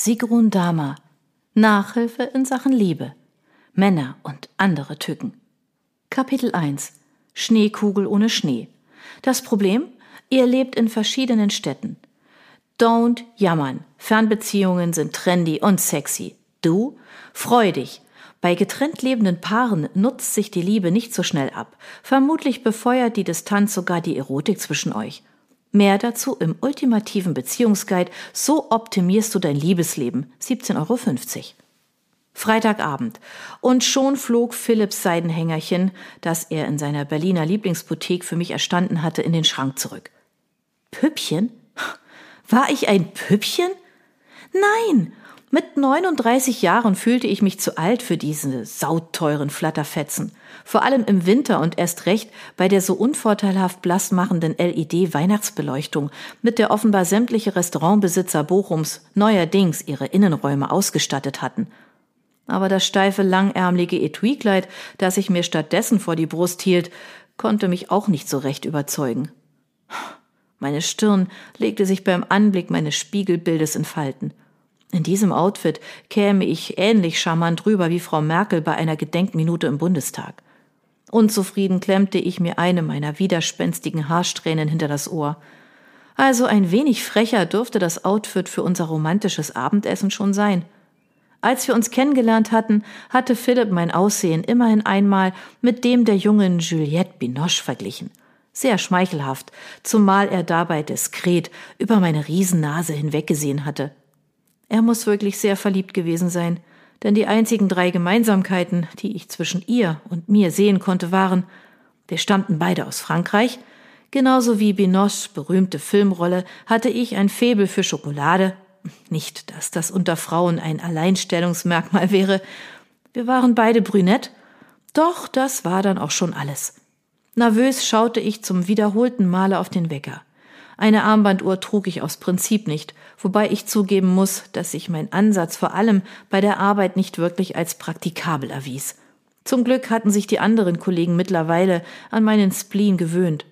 Sigrun Dama. Nachhilfe in Sachen Liebe. Männer und andere Tücken. Kapitel 1. Schneekugel ohne Schnee. Das Problem? Ihr lebt in verschiedenen Städten. Don't jammern. Fernbeziehungen sind trendy und sexy. Du? Freu dich. Bei getrennt lebenden Paaren nutzt sich die Liebe nicht so schnell ab. Vermutlich befeuert die Distanz sogar die Erotik zwischen euch. Mehr dazu im ultimativen Beziehungsguide So optimierst du dein Liebesleben. 17,50 Euro. Freitagabend. Und schon flog Philipps Seidenhängerchen, das er in seiner Berliner Lieblingsboutique für mich erstanden hatte, in den Schrank zurück. Püppchen? War ich ein Püppchen? Nein, mit 39 Jahren fühlte ich mich zu alt für diese sauteuren Flatterfetzen. Vor allem im Winter und erst recht bei der so unvorteilhaft blass machenden LED-Weihnachtsbeleuchtung, mit der offenbar sämtliche Restaurantbesitzer Bochums neuerdings ihre Innenräume ausgestattet hatten. Aber das steife, langärmelige Etui-Kleid, das ich mir stattdessen vor die Brust hielt, konnte mich auch nicht so recht überzeugen. Meine Stirn legte sich beim Anblick meines Spiegelbildes in Falten. In diesem Outfit käme ich ähnlich charmant rüber wie Frau Merkel bei einer Gedenkminute im Bundestag. Unzufrieden klemmte ich mir eine meiner widerspenstigen Haarsträhnen hinter das Ohr. Also ein wenig frecher dürfte das Outfit für unser romantisches Abendessen schon sein. Als wir uns kennengelernt hatten, hatte Philipp mein Aussehen immerhin einmal mit dem der jungen Juliette Binoche verglichen. Sehr schmeichelhaft, zumal er dabei diskret über meine Riesennase hinweggesehen hatte. Er muss wirklich sehr verliebt gewesen sein, denn die einzigen drei Gemeinsamkeiten, die ich zwischen ihr und mir sehen konnte, waren, wir stammten beide aus Frankreich, genauso wie Binoches berühmte Filmrolle hatte ich ein Faible für Schokolade, nicht, dass das unter Frauen ein Alleinstellungsmerkmal wäre, wir waren beide brünett, doch das war dann auch schon alles. Nervös schaute ich zum wiederholten Male auf den Wecker. Eine Armbanduhr trug ich aus Prinzip nicht, wobei ich zugeben muss, dass sich mein Ansatz vor allem bei der Arbeit nicht wirklich als praktikabel erwies. Zum Glück hatten sich die anderen Kollegen mittlerweile an meinen Spleen gewöhnt.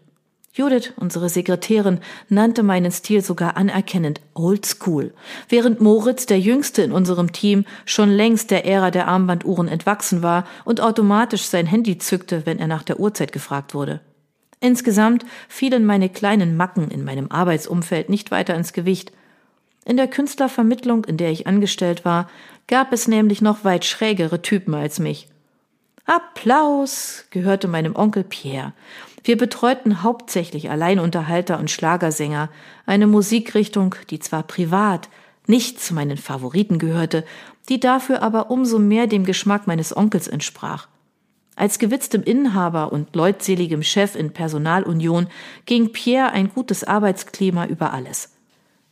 Judith, unsere Sekretärin, nannte meinen Stil sogar anerkennend Old School, während Moritz, der Jüngste in unserem Team, schon längst der Ära der Armbanduhren entwachsen war und automatisch sein Handy zückte, wenn er nach der Uhrzeit gefragt wurde. Insgesamt fielen meine kleinen Macken in meinem Arbeitsumfeld nicht weiter ins Gewicht. In der Künstlervermittlung, in der ich angestellt war, gab es nämlich noch weit schrägere Typen als mich. Applaus gehörte meinem Onkel Pierre. Wir betreuten hauptsächlich Alleinunterhalter und Schlagersänger, eine Musikrichtung, die zwar privat nicht zu meinen Favoriten gehörte, die dafür aber umso mehr dem Geschmack meines Onkels entsprach. Als gewitztem Inhaber und leutseligem Chef in Personalunion ging Pierre ein gutes Arbeitsklima über alles.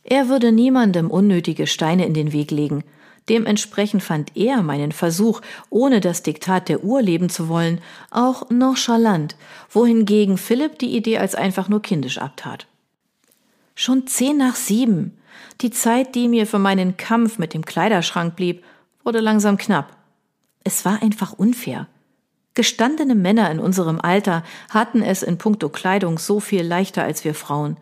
Er würde niemandem unnötige Steine in den Weg legen. Dementsprechend fand er meinen Versuch, ohne das Diktat der Uhr leben zu wollen, auch nonchalant, wohingegen Philipp die Idee als einfach nur kindisch abtat. Schon zehn nach sieben. Die Zeit, die mir für meinen Kampf mit dem Kleiderschrank blieb, wurde langsam knapp. Es war einfach unfair. Gestandene Männer in unserem Alter hatten es in puncto Kleidung so viel leichter als wir Frauen.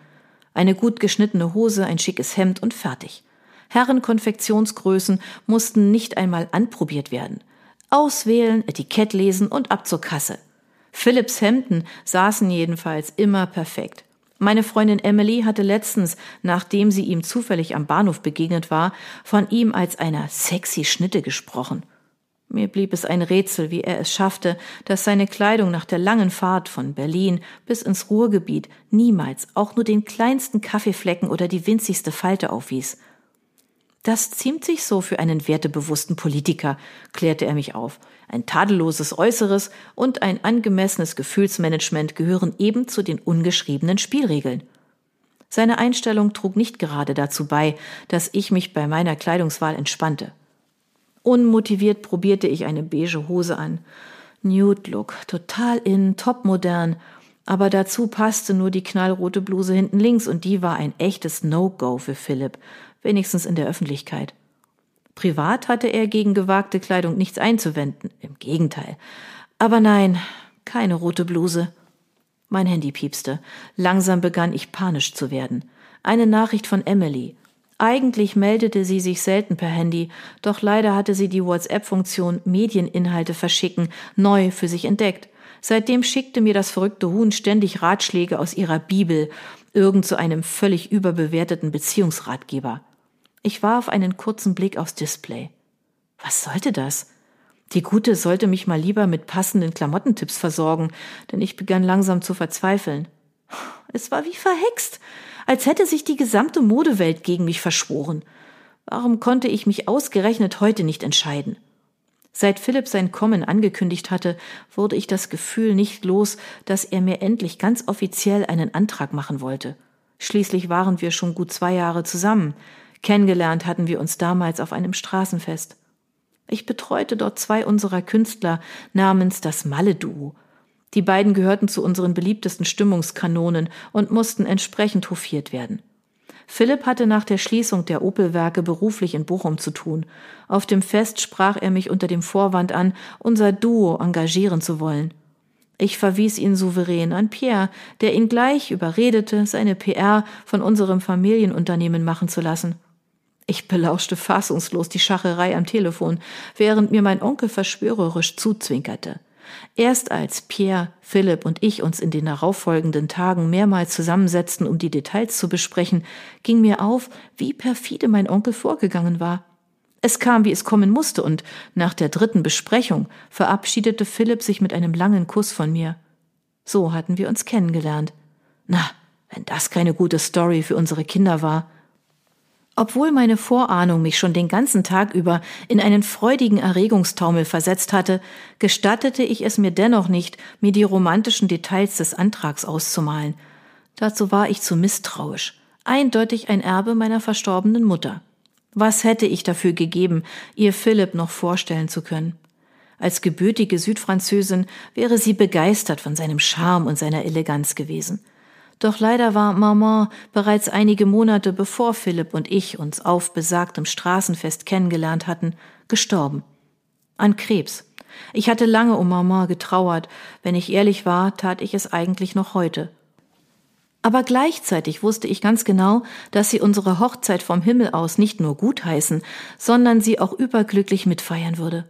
Eine gut geschnittene Hose, ein schickes Hemd und fertig. Herrenkonfektionsgrößen mussten nicht einmal anprobiert werden. Auswählen, Etikett lesen und ab zur Kasse. Philips Hemden saßen jedenfalls immer perfekt. Meine Freundin Emily hatte letztens, nachdem sie ihm zufällig am Bahnhof begegnet war, von ihm als einer sexy Schnitte gesprochen. Mir blieb es ein Rätsel, wie er es schaffte, dass seine Kleidung nach der langen Fahrt von Berlin bis ins Ruhrgebiet niemals auch nur den kleinsten Kaffeeflecken oder die winzigste Falte aufwies. Das ziemt sich so für einen wertebewussten Politiker, klärte er mich auf. Ein tadelloses Äußeres und ein angemessenes Gefühlsmanagement gehören eben zu den ungeschriebenen Spielregeln. Seine Einstellung trug nicht gerade dazu bei, dass ich mich bei meiner Kleidungswahl entspannte. Unmotiviert probierte ich eine beige Hose an. Nude Look, total in, topmodern. Aber dazu passte nur die knallrote Bluse hinten links und die war ein echtes No-Go für Philipp, wenigstens in der Öffentlichkeit. Privat hatte er gegen gewagte Kleidung nichts einzuwenden, im Gegenteil. Aber nein, keine rote Bluse. Mein Handy piepste. Langsam begann ich panisch zu werden. Eine Nachricht von Emily. Eigentlich meldete sie sich selten per Handy, doch leider hatte sie die WhatsApp-Funktion Medieninhalte verschicken neu für sich entdeckt. Seitdem schickte mir das verrückte Huhn ständig Ratschläge aus ihrer Bibel, irgend zu einem völlig überbewerteten Beziehungsratgeber. Ich warf einen kurzen Blick aufs Display. Was sollte das? Die Gute sollte mich mal lieber mit passenden Klamottentipps versorgen, denn ich begann langsam zu verzweifeln. Es war wie verhext, als hätte sich die gesamte Modewelt gegen mich verschworen. Warum konnte ich mich ausgerechnet heute nicht entscheiden? Seit Philipp sein Kommen angekündigt hatte, wurde ich das Gefühl nicht los, dass er mir endlich ganz offiziell einen Antrag machen wollte. Schließlich waren wir schon gut zwei Jahre zusammen. Kennengelernt hatten wir uns damals auf einem Straßenfest. Ich betreute dort zwei unserer Künstler namens das Malle-Duo. Die beiden gehörten zu unseren beliebtesten Stimmungskanonen und mussten entsprechend hofiert werden. Philipp hatte nach der Schließung der Opelwerke beruflich in Bochum zu tun. Auf dem Fest sprach er mich unter dem Vorwand an, unser Duo engagieren zu wollen. Ich verwies ihn souverän an Pierre, der ihn gleich überredete, seine PR von unserem Familienunternehmen machen zu lassen. Ich belauschte fassungslos die Schacherei am Telefon, während mir mein Onkel verschwörerisch zuzwinkerte. Erst als Pierre, Philipp und ich uns in den darauffolgenden Tagen mehrmals zusammensetzten, um die Details zu besprechen, ging mir auf, wie perfide mein Onkel vorgegangen war. Es kam, wie es kommen musste, und nach der dritten Besprechung verabschiedete Philipp sich mit einem langen Kuss von mir. So hatten wir uns kennengelernt. Na, wenn das keine gute Story für unsere Kinder war. Obwohl meine Vorahnung mich schon den ganzen Tag über in einen freudigen Erregungstaumel versetzt hatte, gestattete ich es mir dennoch nicht, mir die romantischen Details des Antrags auszumalen. Dazu war ich zu misstrauisch. Eindeutig ein Erbe meiner verstorbenen Mutter. Was hätte ich dafür gegeben, ihr Philipp noch vorstellen zu können? Als gebürtige Südfranzösin wäre sie begeistert von seinem Charme und seiner Eleganz gewesen. Doch leider war Maman bereits einige Monate bevor Philipp und ich uns auf besagtem Straßenfest kennengelernt hatten, gestorben. An Krebs. Ich hatte lange um Maman getrauert. Wenn ich ehrlich war, tat ich es eigentlich noch heute. Aber gleichzeitig wusste ich ganz genau, dass sie unsere Hochzeit vom Himmel aus nicht nur gutheißen, sondern sie auch überglücklich mitfeiern würde.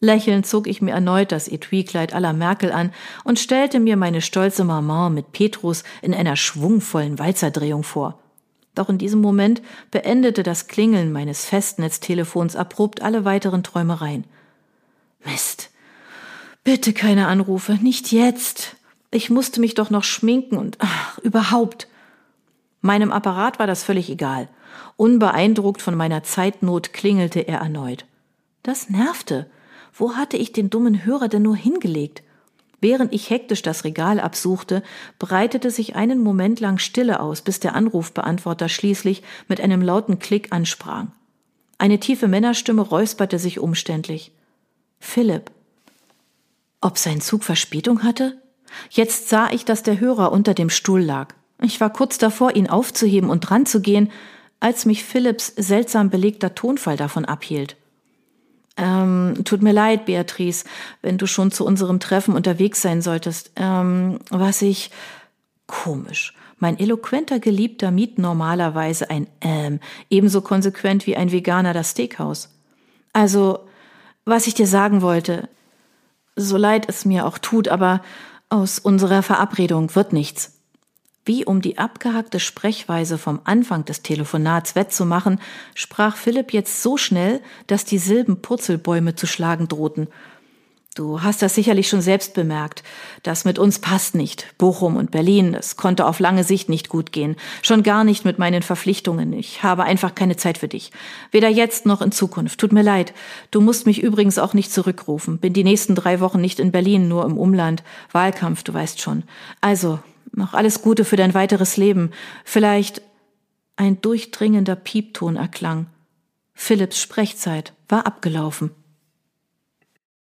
Lächelnd zog ich mir erneut das Etui-Kleid aller Merkel an und stellte mir meine stolze Maman mit Petrus in einer schwungvollen Walzerdrehung vor. Doch in diesem Moment beendete das Klingeln meines Festnetztelefons abrupt alle weiteren Träumereien. Mist. Bitte keine Anrufe, nicht jetzt. Ich musste mich doch noch schminken und ach, überhaupt. Meinem Apparat war das völlig egal. Unbeeindruckt von meiner Zeitnot klingelte er erneut. Das nervte. Wo hatte ich den dummen Hörer denn nur hingelegt? Während ich hektisch das Regal absuchte, breitete sich einen Moment lang Stille aus, bis der Anrufbeantworter schließlich mit einem lauten Klick ansprang. Eine tiefe Männerstimme räusperte sich umständlich. Philipp. Ob sein Zug Verspätung hatte? Jetzt sah ich, dass der Hörer unter dem Stuhl lag. Ich war kurz davor, ihn aufzuheben und dran zu gehen, als mich Philipps seltsam belegter Tonfall davon abhielt. Ähm, tut mir leid, Beatrice, wenn du schon zu unserem Treffen unterwegs sein solltest. Ähm, was ich. Komisch. Mein eloquenter Geliebter miet normalerweise ein ähm ebenso konsequent wie ein Veganer das Steakhouse. Also, was ich dir sagen wollte, so leid es mir auch tut, aber aus unserer Verabredung wird nichts. Wie um die abgehackte Sprechweise vom Anfang des Telefonats wettzumachen, sprach Philipp jetzt so schnell, dass die Silben Purzelbäume zu schlagen drohten. Du hast das sicherlich schon selbst bemerkt. Das mit uns passt nicht. Bochum und Berlin, das konnte auf lange Sicht nicht gut gehen. Schon gar nicht mit meinen Verpflichtungen. Ich habe einfach keine Zeit für dich. Weder jetzt noch in Zukunft. Tut mir leid. Du musst mich übrigens auch nicht zurückrufen. Bin die nächsten drei Wochen nicht in Berlin, nur im Umland. Wahlkampf, du weißt schon. Also, noch alles Gute für dein weiteres Leben. Vielleicht ein durchdringender Piepton erklang. Philipps Sprechzeit war abgelaufen.